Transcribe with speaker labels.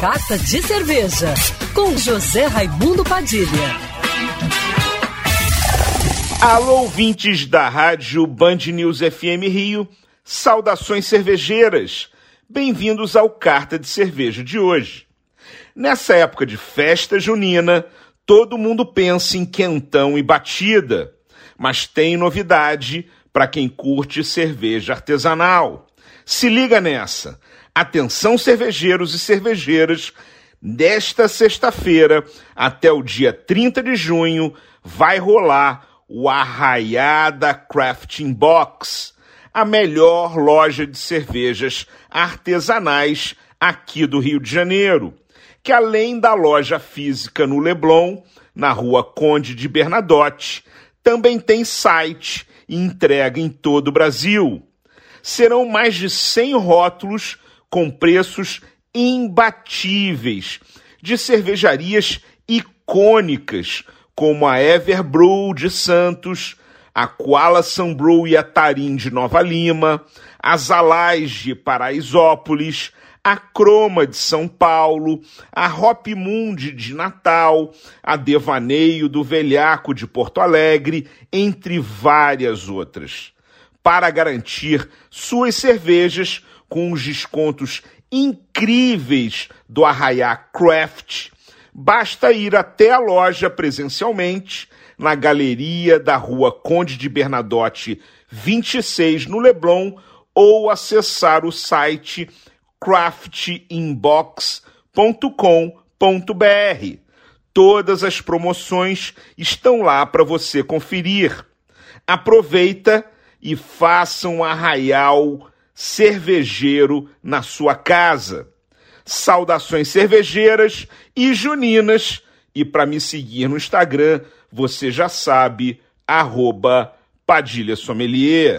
Speaker 1: Carta de Cerveja, com José Raimundo Padilha.
Speaker 2: Alô, ouvintes da rádio Band News FM Rio, saudações cervejeiras. Bem-vindos ao Carta de Cerveja de hoje. Nessa época de festa junina, todo mundo pensa em quentão e batida, mas tem novidade para quem curte cerveja artesanal. Se liga nessa! Atenção, cervejeiros e cervejeiras, desta sexta-feira até o dia 30 de junho vai rolar o Arraiada Crafting Box, a melhor loja de cervejas artesanais aqui do Rio de Janeiro, que além da loja física no Leblon, na rua Conde de Bernadotte, também tem site e entrega em todo o Brasil. Serão mais de 100 rótulos com preços imbatíveis de cervejarias icônicas como a Everbrew de Santos, a Koala Sunbrew e a Tarim de Nova Lima, a Zalais de Paraisópolis, a Croma de São Paulo, a Hop Mundi de Natal, a Devaneio do Velhaco de Porto Alegre, entre várias outras. Para garantir suas cervejas com os descontos incríveis do Arraiá Craft, basta ir até a loja presencialmente na galeria da Rua Conde de Bernadotte 26 no Leblon ou acessar o site craftinbox.com.br. Todas as promoções estão lá para você conferir. Aproveita e faça um arraial cervejeiro na sua casa. Saudações cervejeiras e juninas. E para me seguir no Instagram, você já sabe, arroba Padilha Sommelier.